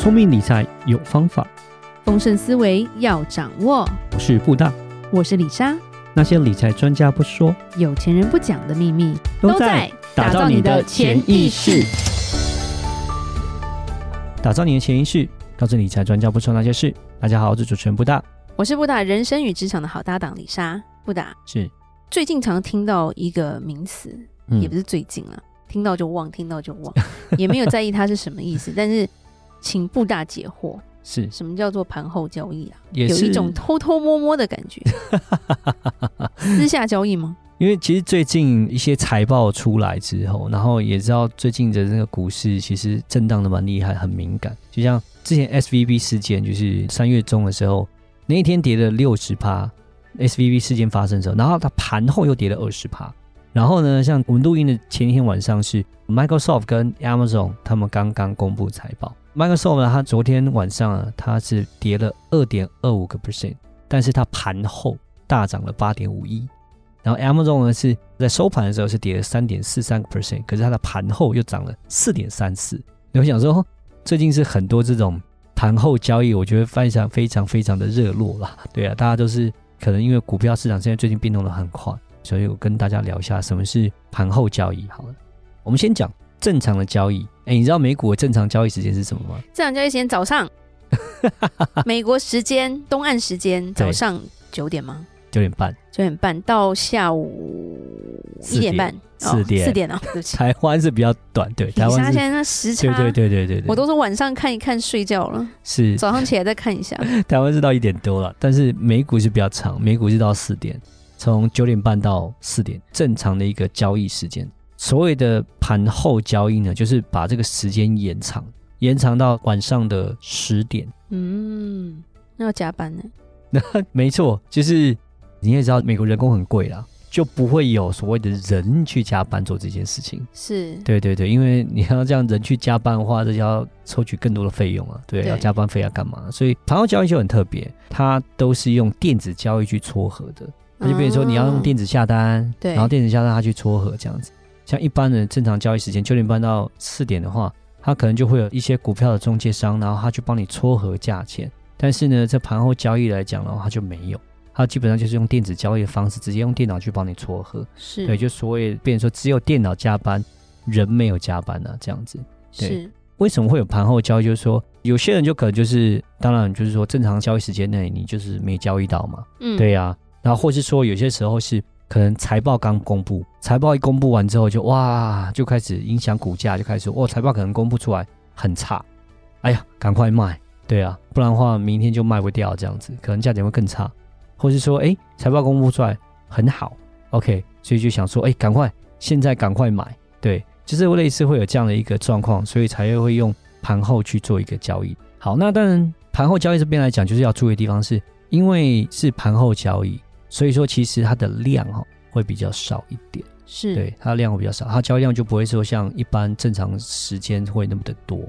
聪明理财有方法，丰盛思维要掌握。我是布大，我是李莎。那些理财专家不说，有钱人不讲的秘密，都在打造你的潜意识。打造你的潜意识，告诉理财专家不说那些事。大家好，我是主持人布大，我是布大人生与职场的好搭档李莎。布大是最近常听到一个名词，嗯、也不是最近了，听到就忘，听到就忘，也没有在意它是什么意思，但是。请布大解惑，是什么叫做盘后交易啊？有一种偷偷摸摸的感觉，私下交易吗？因为其实最近一些财报出来之后，然后也知道最近的那个股市其实震荡的蛮厉害，很敏感。就像之前 SVB 事件，就是三月中的时候，那一天跌了六十趴，SVB 事件发生的时候，然后它盘后又跌了二十趴。然后呢，像我们录音的前一天晚上是 Microsoft 跟 Amazon 他们刚刚公布财报。Microsoft 呢，它昨天晚上啊，它是跌了二点二五个 percent，但是它盘后大涨了八点五一。然后 Amazon 呢是在收盘的时候是跌了三点四三个 percent，可是它的盘后又涨了四点三四。你会想说，最近是很多这种盘后交易，我觉得非常非常非常的热络啦。对啊，大家都是可能因为股票市场现在最近变动的很快。所以我跟大家聊一下什么是盘后交易。好了，我们先讲正常的交易。哎，你知道美股的正常交易时间是什么吗？正常交易时间早上，美国时间东岸时间早上九点吗？九点半，九点半到下午一点半，四点四点啊。对不起，台湾是比较短，对，台湾现在那时差，对对对对对，我都是晚上看一看睡觉了，是早上起来再看一下。台湾是到一点多了，但是美股是比较长，美股是到四点。从九点半到四点，正常的一个交易时间。所谓的盘后交易呢，就是把这个时间延长，延长到晚上的十点。嗯，那要加班呢？那 没错，就是你也知道，美国人工很贵啦，就不会有所谓的人去加班做这件事情。是，对对对，因为你要这样人去加班的话，这就要抽取更多的费用啊。对，对要加班费要干嘛？所以盘后交易就很特别，它都是用电子交易去撮合的。那就比如说你要用电子下单，嗯、对，然后电子下单它去撮合这样子。像一般人正常交易时间九点半到四点的话，他可能就会有一些股票的中介商，然后他去帮你撮合价钱。但是呢，在盘后交易来讲的话，他就没有，他基本上就是用电子交易的方式，直接用电脑去帮你撮合。是，对，就所谓变成说只有电脑加班，人没有加班呢、啊，这样子。对，是，为什么会有盘后交易？就是说有些人就可能就是，当然就是说正常交易时间内你就是没交易到嘛。嗯，对呀、啊。然后或是说有些时候是可能财报刚公布，财报一公布完之后就哇就开始影响股价，就开始说哦财报可能公布出来很差，哎呀赶快卖，对啊，不然的话明天就卖不掉这样子，可能价钱会更差。或是说哎财报公布出来很好，OK，所以就想说哎赶快现在赶快买，对，就是类似会有这样的一个状况，所以才会会用盘后去做一个交易。好，那当然盘后交易这边来讲，就是要注意的地方是因为是盘后交易。所以说，其实它的量哈会比较少一点，是。对它的量会比较少，它交易量就不会说像一般正常时间会那么的多，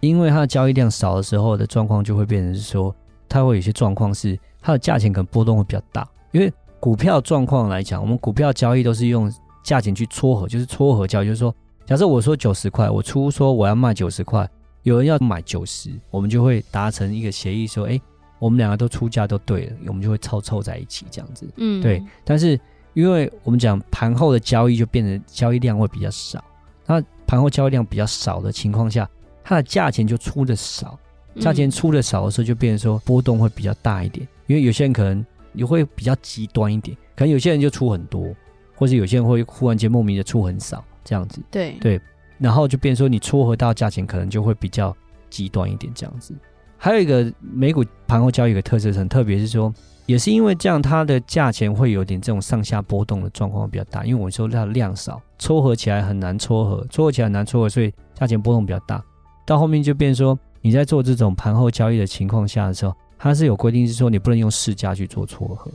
因为它的交易量少的时候的状况就会变成是说，它会有些状况是它的价钱可能波动会比较大，因为股票状况来讲，我们股票交易都是用价钱去撮合，就是撮合交易，就是说，假设我说九十块，我出说我要卖九十块，有人要买九十，我们就会达成一个协议说，哎。我们两个都出价都对了，我们就会凑凑在一起这样子。嗯，对。但是因为我们讲盘后的交易就变成交易量会比较少，那盘后交易量比较少的情况下，它的价钱就出的少，价钱出的少的时候就变成说波动会比较大一点。因为有些人可能也会比较极端一点，可能有些人就出很多，或者有些人会忽然间莫名的出很少这样子。对对，然后就变成说你撮合到价钱可能就会比较极端一点这样子。还有一个美股盘后交易的特色很特别，是说也是因为这样，它的价钱会有点这种上下波动的状况比较大。因为我说它的量少，撮合起来很难撮合，撮合起来很难撮合，所以价钱波动比较大。到后面就变说，你在做这种盘后交易的情况下的时候，它是有规定，是说你不能用市价去做撮合。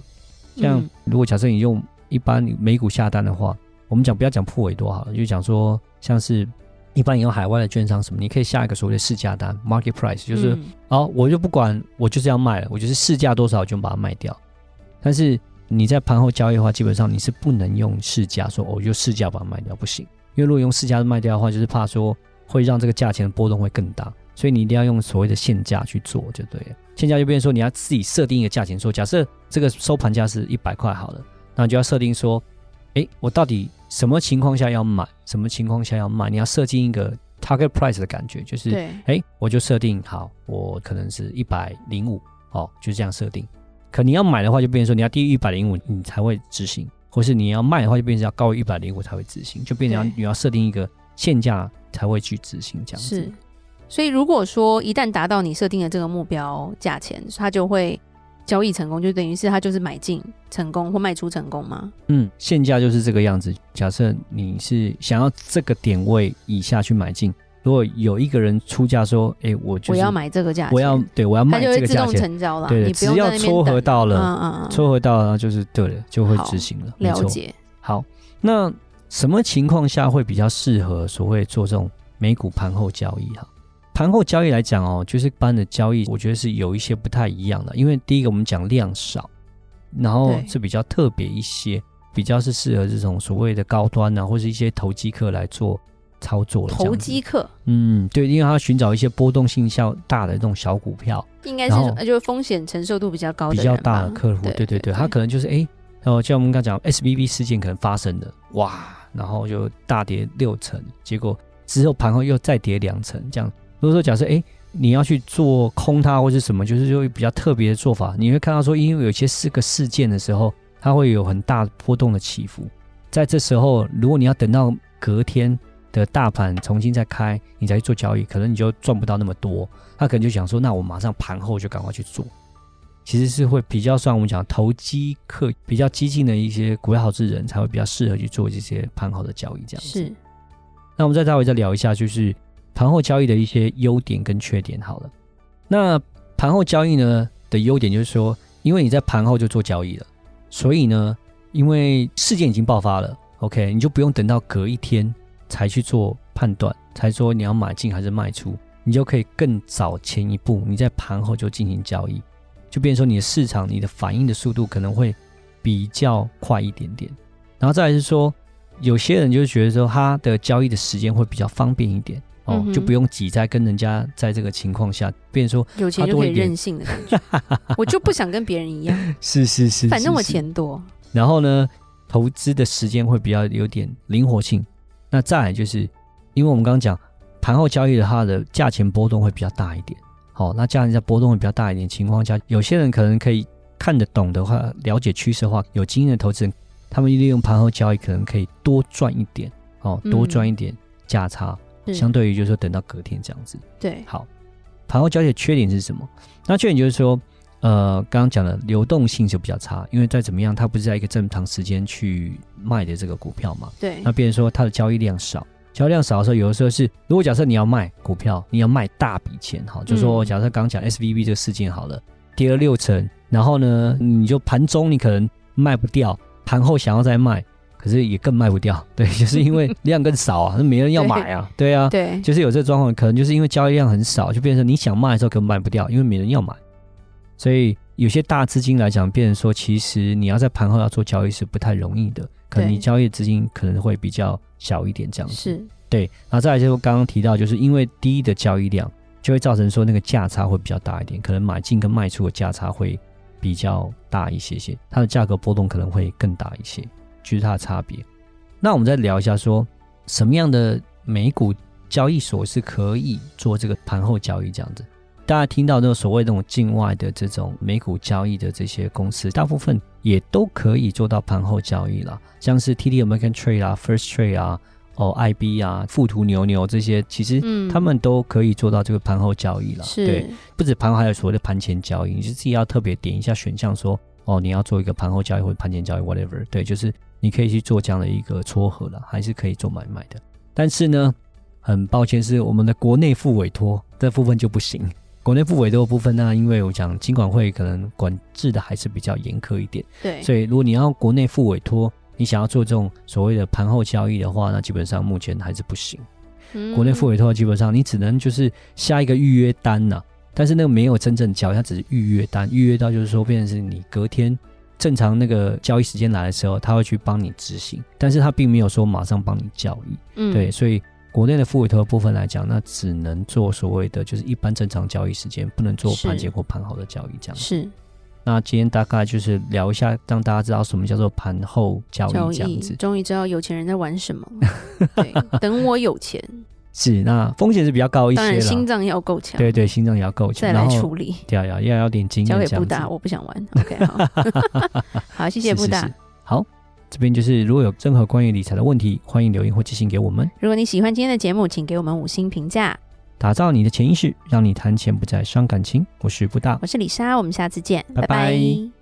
像如果假设你用一般美股下单的话，我们讲不要讲破尾多好了，就讲说像是。一般你用海外的券商什么，你可以下一个所谓的市价单 （market price），就是、嗯、哦，我就不管，我就是要卖了，我就是市价多少，我就把它卖掉。但是你在盘后交易的话，基本上你是不能用市价说，哦，我就市价把它卖掉，不行。因为如果用市价卖掉的话，就是怕说会让这个价钱的波动会更大，所以你一定要用所谓的限价去做就对了。限价就变成说你要自己设定一个价钱，说假设这个收盘价是一百块好了，那你就要设定说，哎，我到底什么情况下要买，什么情况下要卖？你要设定一个 target price 的感觉，就是，哎，我就设定好，我可能是一百零五，哦，就这样设定。可你要买的话，就变成说你要低于一百零五，你才会执行；或是你要卖的话，就变成要高于一百零五才会执行，就变成要你要设定一个限价才会去执行这样子。是，所以如果说一旦达到你设定的这个目标价钱，它就会交易成功，就等于是他就是买进成功或卖出成功吗？嗯，现价就是这个样子。假设你是想要这个点位以下去买进。如果有一个人出价说：“哎、欸，我就是、我要买这个价钱，我要对我要卖这个价钱，自动成交了。对，你只要撮合到了，嗯嗯嗯，撮合到了就是对了，就会执行了。了解。好，那什么情况下会比较适合所谓做这种美股盘后交易？哈，盘后交易来讲哦，就是一般的交易，我觉得是有一些不太一样的。因为第一个我们讲量少，然后是比较特别一些，比较是适合这种所谓的高端啊，或是一些投机客来做。操作的投机客，嗯，对，因为他寻找一些波动性较大的这种小股票，应该是就是风险承受度比较高的、比较大的客户，对对对，对，他可能就是哎，然后像我们刚讲，S B B 事件可能发生的，哇，然后就大跌六成，结果之后盘后又再跌两成，这样。如果说假设哎，你要去做空它或是什么，就是就比较特别的做法，你会看到说，因为有些四个事件的时候，它会有很大波动的起伏，在这时候，如果你要等到隔天。的大盘重新再开，你再去做交易，可能你就赚不到那么多。他可能就想说，那我马上盘后就赶快去做，其实是会比较算我们讲投机客比较激进的一些股票投资人才会比较适合去做这些盘后的交易这样子。是。那我们再待会再聊一下，就是盘后交易的一些优点跟缺点。好了，那盘后交易呢的优点就是说，因为你在盘后就做交易了，所以呢，因为事件已经爆发了，OK，你就不用等到隔一天。才去做判断，才说你要买进还是卖出，你就可以更早前一步，你在盘后就进行交易，就变成说你的市场你的反应的速度可能会比较快一点点。然后再来是说，有些人就觉得说他的交易的时间会比较方便一点哦，就不用挤在跟人家在这个情况下，变成说有钱就可以任性的感觉，我就不想跟别人一样，是是是，反正我钱多。然后呢，投资的时间会比较有点灵活性。那再来就是，因为我们刚刚讲盘后交易的它的价钱波动会比较大一点，好，那价钱在波动会比较大一点情况下，有些人可能可以看得懂的话，了解趋势的话，有经验的投资人，他们利用盘后交易可能可以多赚一点，哦，多赚一点价差，嗯、相对于就是说等到隔天这样子。对，好，盘后交易的缺点是什么？那缺点就是说。呃，刚刚讲的流动性就比较差，因为再怎么样，它不是在一个正常时间去卖的这个股票嘛。对。那变成说它的交易量少，交易量少的时候，有的时候是，如果假设你要卖股票，你要卖大笔钱，哈，就说假设刚讲 SVB 这个事件好了，跌了六成，然后呢，你就盘中你可能卖不掉，盘后想要再卖，可是也更卖不掉，对，就是因为量更少啊，那没人要买啊，对，啊，对，就是有这个状况，可能就是因为交易量很少，就变成你想卖的时候根本卖不掉，因为没人要买。所以有些大资金来讲，变成说，其实你要在盘后要做交易是不太容易的，可能你交易资金可能会比较小一点这样子。是，对。然后再来就是刚刚提到，就是因为低的交易量，就会造成说那个价差会比较大一点，可能买进跟卖出的价差会比较大一些些，它的价格波动可能会更大一些，就是它的差别。那我们再聊一下说，什么样的美股交易所是可以做这个盘后交易这样子？大家听到那种所谓那种境外的这种美股交易的这些公司，大部分也都可以做到盘后交易了，像是 TD American Trade 啊、First Trade 啊、哦 IB 啊、富途牛牛这些，其实他们都可以做到这个盘后交易了。是对，不止盘后，还有所谓的盘前交易，你就自己要特别点一下选项，说哦，你要做一个盘后交易或者盘前交易，whatever。对，就是你可以去做这样的一个撮合了，还是可以做买卖的。但是呢，很抱歉，是我们的国内副委托这部分就不行。国内复委托的部分呢，因为我讲金管会可能管制的还是比较严苛一点，对，所以如果你要国内付委托，你想要做这种所谓的盘后交易的话，那基本上目前还是不行。嗯、国内付委托基本上你只能就是下一个预约单呐、啊，但是那个没有真正交易，它只是预约单，预约到就是说变成是你隔天正常那个交易时间来的时候，他会去帮你执行，但是他并没有说马上帮你交易，嗯，对，所以国内的复委托部分来讲，那只能做所谓的就是一般正常交易时间，不能做盘前或盘后的交易这样。是。那今天大概就是聊一下，让大家知道什么叫做盘后交易这样子。终于知道有钱人在玩什么。对，等我有钱。是，那风险是比较高一些。当然，心脏要够强。对对，心脏也要够强。再来处理。对啊，要要要点经验。交给布达，我不想玩。OK，好。好，谢谢布大。是是是好，这边就是如果有任何关于理财的问题，欢迎留言或寄信给我们。如果你喜欢今天的节目，请给我们五星评价。打造你的潜意识，让你谈钱不再伤感情。我是布大，我是李莎，我们下次见，拜拜。拜拜。